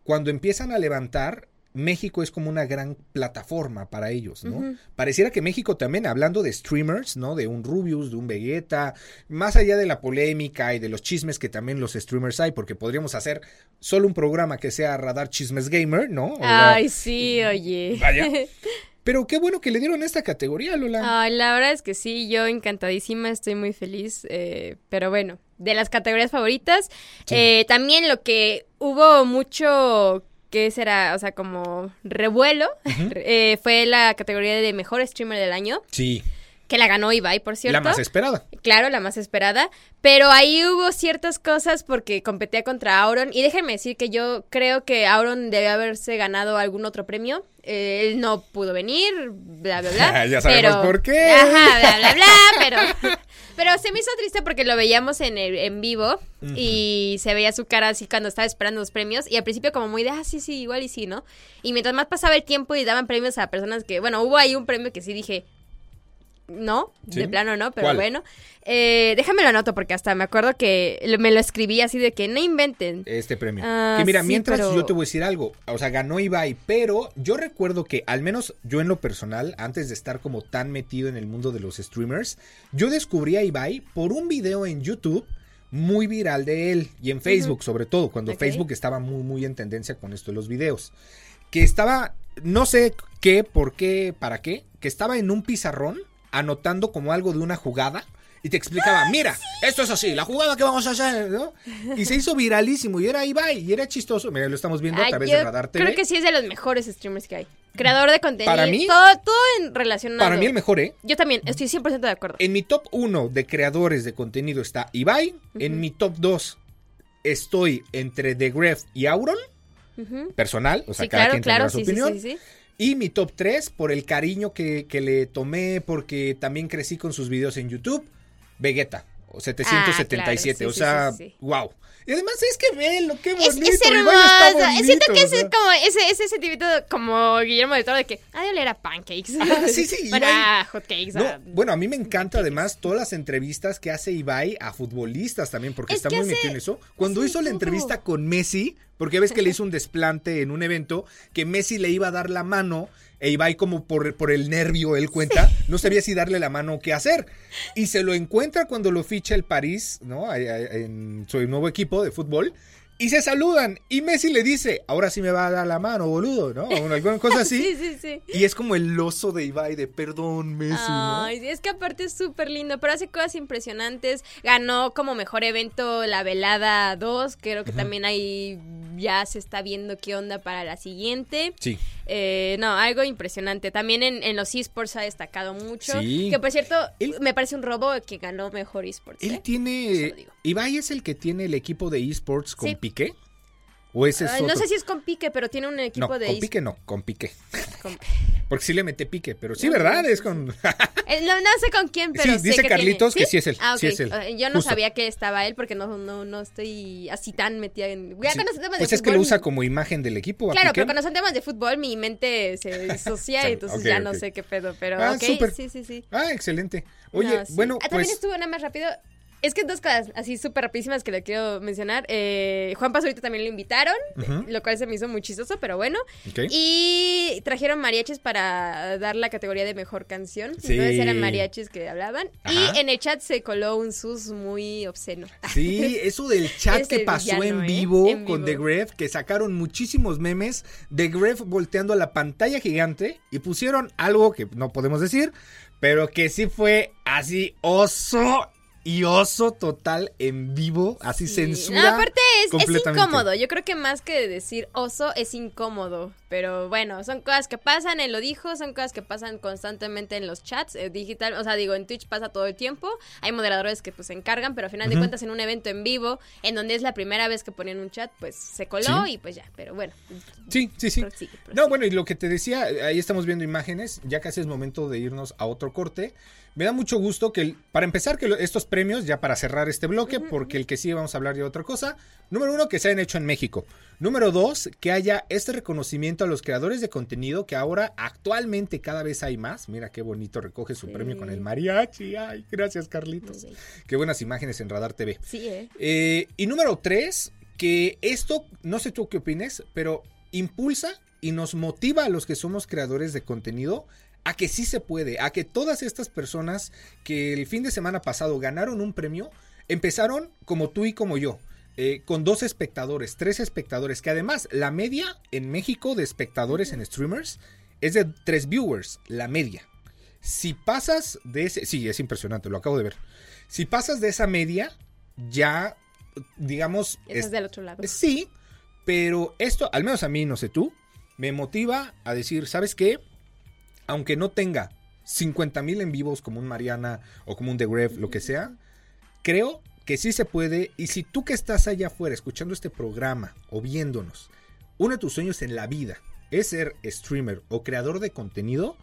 cuando empiezan a levantar, México es como una gran plataforma para ellos, ¿no? Pareciera que México también, hablando de streamers, ¿no? De un Rubius, de un Vegeta, más allá de la polémica y de los chismes que también los streamers hay, porque podríamos hacer solo un programa que sea Radar Chismes Gamer, ¿no? Ay, sí, oye. Vaya. [LAUGHS] Pero qué bueno que le dieron esta categoría, Lola. Ay, la verdad es que sí, yo encantadísima, estoy muy feliz. Eh, pero bueno, de las categorías favoritas. Eh, también lo que hubo mucho que será, o sea, como revuelo, [LAUGHS] eh, fue la categoría de mejor streamer del año. Sí. Que la ganó Ibai, por cierto. La más esperada. Claro, la más esperada. Pero ahí hubo ciertas cosas porque competía contra Auron. Y déjenme decir que yo creo que Auron debe haberse ganado algún otro premio. Eh, él no pudo venir, bla, bla, bla. [LAUGHS] ya sabemos por qué. Ajá, bla, bla, bla. pero, pero se me hizo triste porque lo veíamos en, en vivo y se veía su cara así cuando estaba esperando los premios. Y al principio, como muy de, ah, sí, sí, igual y sí, ¿no? Y mientras más pasaba el tiempo y daban premios a personas que, bueno, hubo ahí un premio que sí dije, no, de plano no, pero bueno. Eh, déjame lo anoto porque hasta me acuerdo que me lo escribí así de que no inventen. Este premio. Ah, que mira, mientras yo te voy a decir algo, o sea, ganó Ibai, pero yo recuerdo que al menos yo en lo personal, antes de estar como tan metido en el mundo de los streamers, yo descubrí a Ibai por un video en YouTube muy viral de él y en Facebook sobre todo, cuando Facebook estaba muy muy en tendencia con esto de los videos, que estaba, no sé qué, por qué, para qué, que estaba en un pizarrón anotando como algo de una jugada y te explicaba, mira, esto es así, la jugada que vamos a hacer, ¿no? Y se hizo viralísimo y era Ibai y era chistoso. Mira, lo estamos viendo a través de Radar TV. Creo que sí es de los mejores streamers que hay. Creador de contenido. Para mí. Todo, todo en relación Para mí el mejor, ¿eh? Yo también, estoy 100% de acuerdo. En mi top 1 de creadores de contenido está Ibai. En mi top 2 estoy entre The Gref y Auron. Personal, o sea, cada quien tendrá su opinión. Sí, sí, y mi top 3 por el cariño que, le tomé porque también crecí con sus videos en YouTube, Vegeta. 777, ah, o sea, wow. Y además es que velo, qué bonito. Es, es hermoso. Siento que es como ese, ese sentimiento como Guillermo de Toro de que ha de oler a pancakes. Ah, sí, sí. [LAUGHS] Para hotcakes. bueno, a mí me encanta además todas las entrevistas que hace Ibai a futbolistas también, porque está muy metido en eso. Cuando hizo la entrevista con Messi, porque ves que le hizo un desplante en un evento que Messi le iba a dar la mano e Ibai como por, por el nervio, él cuenta, no sabía si darle la mano o qué hacer. Y se lo encuentra cuando lo ficha el París, ¿no? En su nuevo equipo de fútbol. Y se saludan. Y Messi le dice, ahora sí me va a dar la mano, boludo, ¿no? O alguna cosa así. [LAUGHS] sí, sí, sí. Y es como el oso de Ibai de perdón, Messi, Ay, es que aparte es súper lindo, pero hace cosas impresionantes. Ganó como mejor evento la velada 2. Creo que también ahí ya se está viendo qué onda para la siguiente. Sí. Eh, no, algo impresionante. También en, los esports ha destacado mucho. Sí. Que por cierto, me parece un robo que ganó mejor esports. Él ¿eh? tiene. Ibai es el que tiene el equipo de esports con Piqué. ¿O ese es No sé si es con Pique, pero tiene un equipo no, de... con Pique no, con [LAUGHS] Pique. Porque sí le mete Pique, pero sí, ¿verdad? Es con... [LAUGHS] Eh, no, sé con quién, pero sí, dice Carlitos que sí es él. Ah, sí es él. Eh, yo no sabía que estaba él porque no, no, no estoy así tan metida en... pues es que lo usa como imagen del equipo. Claro, pero cuando son temas de fútbol mi mente se [LAUGHS] disocia y entonces ya no sé qué pedo, pero ah, sí, sí, sí. Ah, excelente. Oye, bueno, ah, También pues estuvo nada más rápido es que dos cosas así súper rapidísimas que le quiero mencionar. Eh, Juan Pazurito también lo invitaron, lo cual se me hizo muy chistoso, pero bueno. Y trajeron mariachis para dar la categoría de mejor canción. Entonces eran mariachis que hablaban. Y en el chat se coló un sus muy obsceno. [LAUGHS] Sí, eso del chat que pasó en, ¿eh? vivo con The Gref, que sacaron muchísimos memes de Gref volteando a la pantalla gigante y pusieron algo que no podemos decir, pero que sí fue así oso y oso total en vivo, así censura. aparte es, incómodo. Yo creo que más que decir oso es incómodo. Pero bueno, son cosas que pasan, él lo dijo, son cosas que pasan constantemente en los chats eh, digital, o sea, digo, en Twitch pasa todo el tiempo, hay moderadores que pues se encargan, pero al final de cuentas en un evento en vivo, en donde es la primera vez que ponen un chat, pues se coló y pues ya, pero bueno. Sí, sí, sí. No, bueno, y lo que te decía, ahí estamos viendo imágenes, ya casi es momento de irnos a otro corte. Me da mucho gusto que, para empezar, que estos premios, ya para cerrar este bloque, porque el que sí vamos a hablar de otra cosa, número uno, que se hayan hecho en México. Número dos, que haya este reconocimiento a los creadores de contenido, que ahora actualmente cada vez hay más. Mira qué bonito recoge su premio con el mariachi. Ay, gracias, Carlitos. Qué buenas imágenes en Radar TV. Sí, ¿eh? eh y número tres, que esto, no sé tú qué opines, pero impulsa y nos motiva a los que somos creadores de contenido a que sí se puede, a que todas estas personas que el fin de semana pasado ganaron un premio, empezaron como tú y como yo. Eh, con dos espectadores, tres espectadores, que además la media en México de espectadores en streamers es de tres viewers, la media. Si pasas de ese, sí, es impresionante, lo acabo de ver. Si pasas de esa media, ya, digamos... es, del otro lado. Sí, pero esto, al menos a mí, no sé tú, me motiva a decir, ¿sabes qué? aunque no tenga 50 mil en vivos como un Mariana o como un The Gref, lo que sea, creo que sí se puede. Y si tú que estás allá afuera escuchando este programa o viéndonos, uno de tus sueños en la vida es ser streamer o creador de contenido,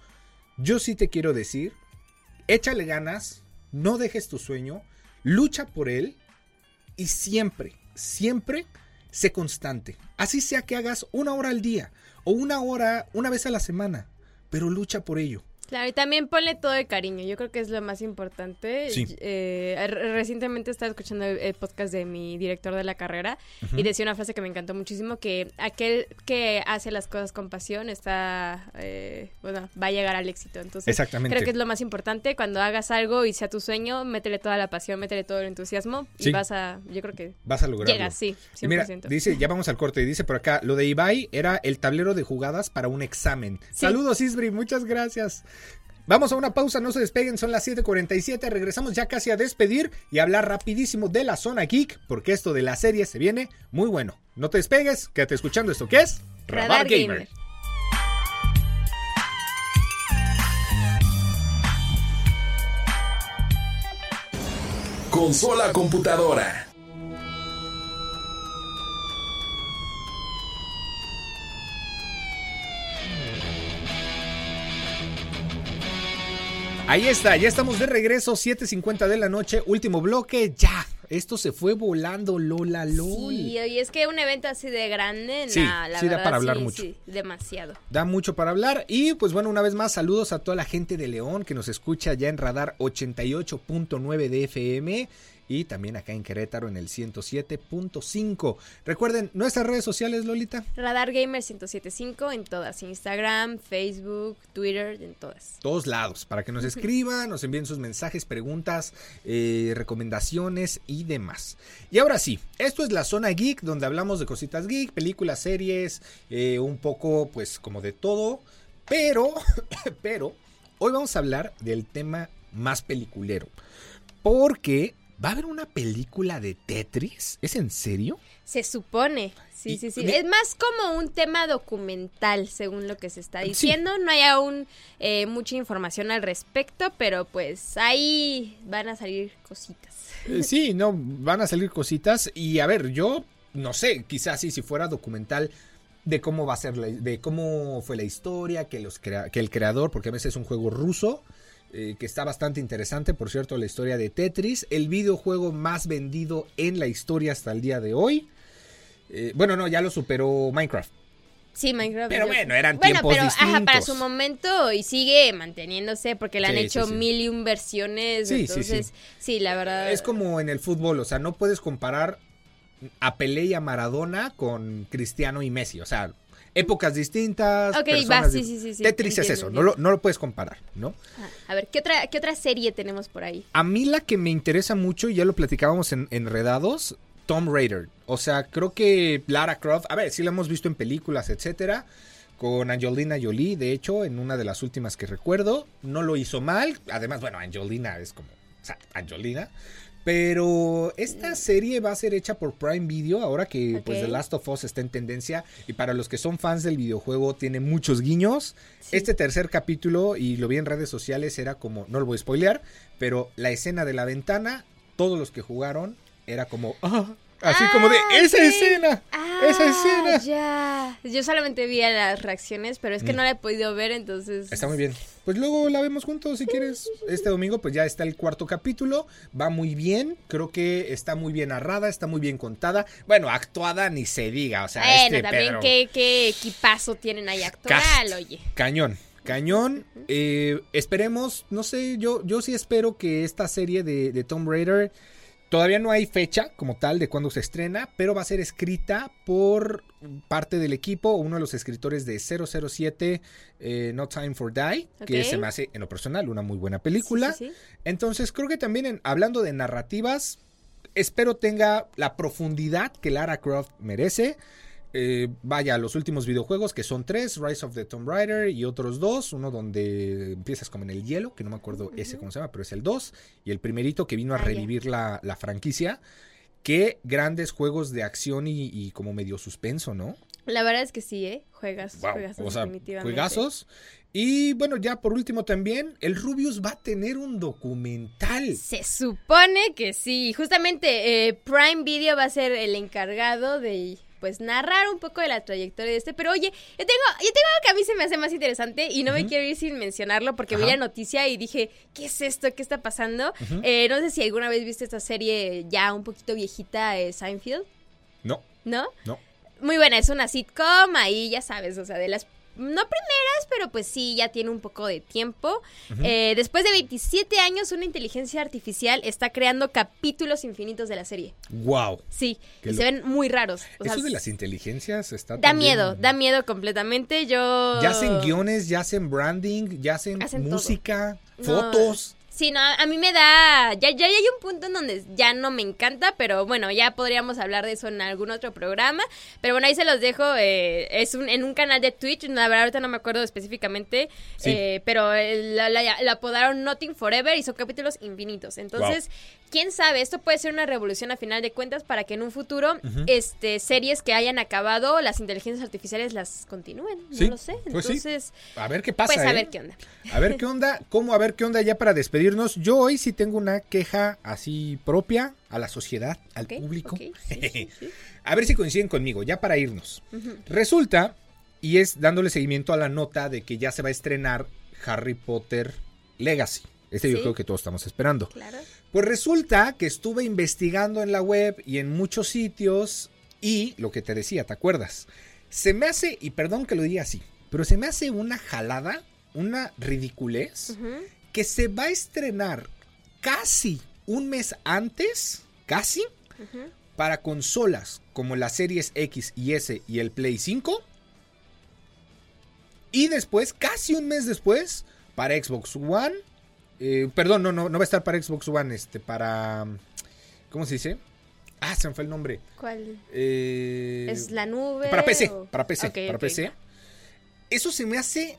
yo sí te quiero decir, échale ganas, no dejes tu sueño, lucha por él y siempre, siempre sé constante. Así sea que hagas una hora al día o una hora una vez a la semana pero lucha por ello. Claro, y también ponle todo el cariño, yo creo que es lo más importante. Sí. Eh, recientemente estaba escuchando el, podcast de mi director de la carrera y decía una frase que me encantó muchísimo, que aquel que hace las cosas con pasión está, eh, bueno, va a llegar al éxito. Entonces, Exactamente. creo que es lo más importante, cuando hagas algo y sea tu sueño, métele toda la pasión, métele todo el entusiasmo y vas a, yo creo que... Vas a lograrlo. Llegas, sí, 100%. Mira, dice, ya vamos al corte, y dice por acá, lo de Ibai era el tablero de jugadas para un examen. Saludos Isbri, muchas gracias. Vamos a una pausa, no se despeguen, son las 7:47, regresamos ya casi a despedir y hablar rapidísimo de la zona geek, porque esto de la serie se viene muy bueno. No te despegues, quédate escuchando esto que es Radar, Gamer. Consola computadora. Ahí está, ya estamos de regreso, 7.50 de la noche, último bloque, ya. Esto se fue volando, Lola, Lola. Sí, y es que un evento así de grande, sí, la sí da para hablar mucho. Sí, demasiado. Da mucho para hablar. Y pues bueno, una vez más, saludos a toda la gente de León que nos escucha ya en Radar 88.9 de FM y también acá en Querétaro en el 107.5. Recuerden nuestras redes sociales, Lolita. Radar Gamer 1075 en todas, Instagram, Facebook, Twitter, en todas. Todos lados, para que nos [LAUGHS] escriban, nos envíen sus mensajes, preguntas, eh, recomendaciones y demás. Y ahora sí, esto es la zona geek donde hablamos de cositas geek, películas, series, eh, un poco pues como de todo, pero, [COUGHS] pero, hoy vamos a hablar del tema más peliculero. Porque ¿Va a haber una película de Tetris? ¿Es en serio? Se supone, sí, sí, sí. Es más como un tema documental, según lo que se está diciendo. No hay aún eh, mucha información al respecto, pero pues ahí van a salir cositas. Eh, sí, no, van a salir cositas. Y a ver, yo no sé, quizás sí, si fuera documental de cómo va a ser, de cómo fue la historia, que, los que el creador, porque a veces es un juego ruso eh, que está bastante interesante, por cierto, la historia de Tetris, el videojuego más vendido en la historia hasta el día de hoy. Eh, bueno, no, ya lo superó Minecraft. Sí, Minecraft. Pero bueno, eran bueno, tiempos pero, distintos. Ajá, para su momento y sigue manteniéndose porque le han hecho mil y un versiones. entonces, sí, la verdad. Es como en el fútbol, o sea, no puedes comparar a Pelé y a Maradona con Cristiano y Messi. O sea, épocas distintas. Ok, va, sí, sí, sí, Tetris es eso, no lo, no lo, puedes comparar, ¿no? Ah, a ver, ¿qué otra, ¿qué otra serie tenemos por ahí? A mí la que me interesa mucho, ya lo platicábamos en Enredados, Tom Raider. O sea, creo que Lara Croft, a ver, sí la hemos visto en películas, etcétera. Con Angelina Jolie, de hecho, en una de las últimas que recuerdo. No lo hizo mal. Además, bueno, Angelina es como. O sea, Angelina. Pero esta serie va a ser hecha por Prime Video ahora que pues The Last of Us está en tendencia y para los que son fans del videojuego tiene muchos guiños. Este tercer capítulo y lo vi en redes sociales era como, no lo voy a spoilear, pero la escena de la ventana, todos los que jugaron era como, ah, Así como de, ah, esa escena, esa ah, escena. Ya, yo solamente vi las reacciones, pero es que mm. no la he podido ver, entonces... Está muy bien. Pues luego la vemos juntos si quieres. Este domingo pues ya está el cuarto capítulo, va muy bien, creo que está muy bien narrada, está muy bien contada. Bueno, actuada ni se diga, o sea... Bueno, este también qué, equipazo tienen ahí actual, oye. Cañón. Cañón, eh, esperemos, no sé, yo, yo sí espero que esta serie de, de Tomb Raider Todavía no hay fecha como tal de cuándo se estrena, pero va a ser escrita por parte del equipo, uno de los escritores de 007, eh, No Time for Die, que se me hace en lo personal una muy buena película. Entonces creo que también hablando de narrativas, espero tenga la profundidad que Lara Croft merece. Eh, vaya, los últimos videojuegos que son tres, Rise of the Tomb Raider y otros dos, uno donde empiezas como en el hielo, que no me acuerdo ese cómo se llama, pero es el 2, y el primerito que vino a ah, revivir la, franquicia. Qué grandes juegos de acción y, como medio suspenso, ¿no? La verdad es que sí, ¿eh? Juegas, juegas definitivamente. Juegazos. Y bueno, ya por último también, el Rubius va a tener un documental. Se supone que sí. Justamente eh, Prime Video va a ser el encargado de pues narrar un poco de la trayectoria de este. Pero oye, yo tengo, yo tengo algo que a mí se me hace más interesante y no me quiero ir sin mencionarlo porque vi la noticia y dije, ¿qué es esto? ¿Qué está pasando? Eh, no sé si alguna vez viste esta serie ya un poquito viejita, eh, Seinfeld. No. ¿No? No. Muy buena, es una sitcom, ahí ya sabes, o sea, de las no primeras, pero pues sí, ya tiene un poco de tiempo. Eh, después de 27 años, una inteligencia artificial está creando capítulos infinitos de la serie. ¡Wow! Sí, y se ven muy raros. Eso de las inteligencias está. Da miedo, da miedo completamente. Yo. Ya hacen guiones, ya hacen branding, ya hacen, música, fotos. Sí, no, a mí me da. Ya, ya, hay un punto en donde ya no me encanta, pero bueno, ya podríamos hablar de eso en algún otro programa. Pero bueno, ahí se los dejo. Eh, es un, en un canal de Twitch, la verdad, ahorita no me acuerdo específicamente, eh, pero la, la, apodaron Nothing Forever y son capítulos infinitos. Entonces, quién sabe, esto puede ser una revolución a final de cuentas para que en un futuro este series que hayan acabado, las inteligencias artificiales las continúen. No lo sé. Pues Entonces, a ver qué pasa. Pues a ver ¿eh? qué onda. A ver qué onda, cómo, a ver qué onda ya para despedirnos. Yo hoy sí tengo una queja así propia a la sociedad, al público. [LAUGHS] a ver si coinciden conmigo, ya para irnos. Resulta, y es dándole seguimiento a la nota de que ya se va a estrenar Harry Potter Legacy. Este videojuego que todos estamos esperando. Claro. Pues resulta que estuve investigando en la web y en muchos sitios y lo que te decía, ¿te acuerdas? Se me hace, y perdón que lo diga así, pero se me hace una jalada, una ridiculez, que se va a estrenar casi un mes antes, casi, para consolas como las series X y S y el Play 5. Y después, casi un mes después, para Xbox One, eh, perdón, no, no, no va a estar para Xbox One, este, para. ¿Cómo se dice? Ah, se me fue el nombre. ¿Cuál? Eh, ¿Es la nube? Para PC, para PC, para PC. Eso se me hace.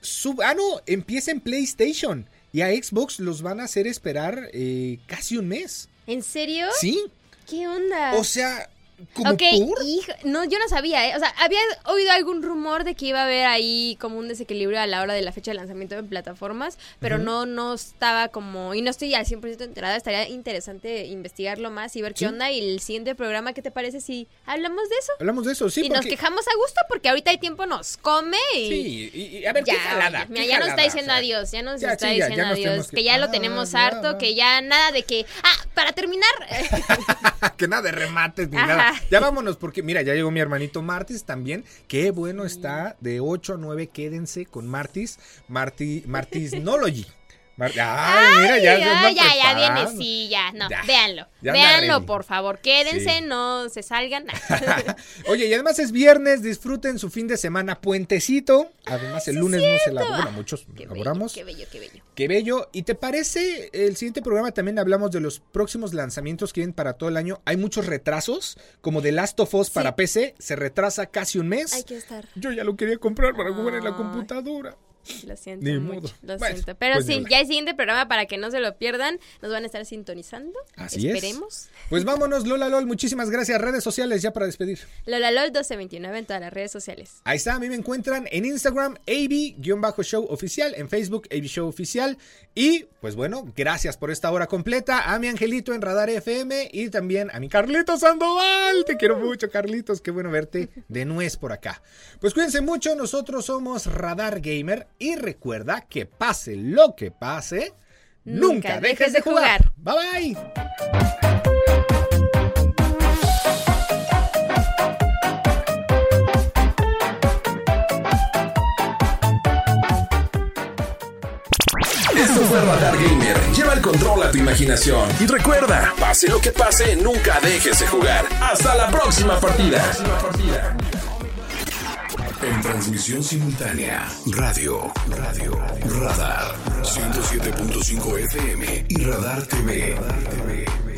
Sub... Ah, no, empieza en PlayStation. Y a Xbox los van a hacer esperar eh, casi un mes. ¿En serio? Sí. ¿Qué onda? O sea, ¿Como ok, no, yo no sabía, ¿eh? O sea, había oído algún rumor de que iba a haber ahí como un desequilibrio a la hora de la fecha de lanzamiento en plataformas, pero no, no estaba como, y no estoy al 100% enterada, estaría interesante investigarlo más y ver qué onda. Y el siguiente programa, ¿qué te parece si hablamos de eso? Hablamos de eso, sí. Y nos quejamos a gusto porque ahorita el tiempo nos come y... Sí, y, a ver, ya, qué jalada, ya nos está diciendo adiós, ya nos está diciendo adiós, que, ya lo tenemos harto, que ya nada de que... Ah, para terminar... [LAUGHS] que nada de remates ni nada. [LAUGHS] Ya vámonos, porque mira, ya llegó mi hermanito Martis también. Qué bueno está. De 8 a 9, quédense con Martis. Marti, Ay, mira, ya, ya, ya, viene, sí, ya, no, véanlo, véanlo, por favor, quédense, no se salgan. [LAUGHS] [LAUGHS] Oye, y además es viernes, disfruten su fin de semana, puentecito, además el lunes no se labora, bueno, muchos qué laboramos. qué bello, qué bello. Qué bello, ¿y te parece, el siguiente programa también hablamos de los próximos lanzamientos que vienen para todo el año, hay muchos retrasos, como The Last of Us para PC, se retrasa casi un mes. Hay que estar. Yo ya lo quería comprar para jugar en la computadora. Lo siento mucho, lo siento. Pero pues sí, ya el siguiente programa para que no se lo pierdan, nos van a estar sintonizando. Así Esperemos. Pues vámonos, Lola LOL, muchísimas gracias. Redes sociales ya para despedir. Lola LOL 1229 en todas las redes sociales. Ahí está, a mí me encuentran en Instagram, AB-show oficial, en Facebook, AB Show oficial. Y pues bueno, gracias por esta hora completa. A mi angelito en Radar FM y también a mi Carlitos Sandoval. Te quiero mucho, Carlitos. Qué bueno verte de nuez por acá. Pues cuídense mucho, nosotros somos Radar Gamer y recuerda que pase lo que pase, nunca, dejes, de jugar. Bye bye. Esto fue Radar Gamer. Lleva el control a tu imaginación. Y recuerda, pase lo que pase, nunca dejes de jugar. Hasta la próxima partida. En transmisión simultánea, radio, radio, radar, 107.5 FM y Radar TV.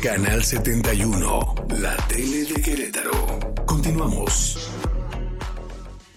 Canal 71, la tele de Querétaro. Continuamos.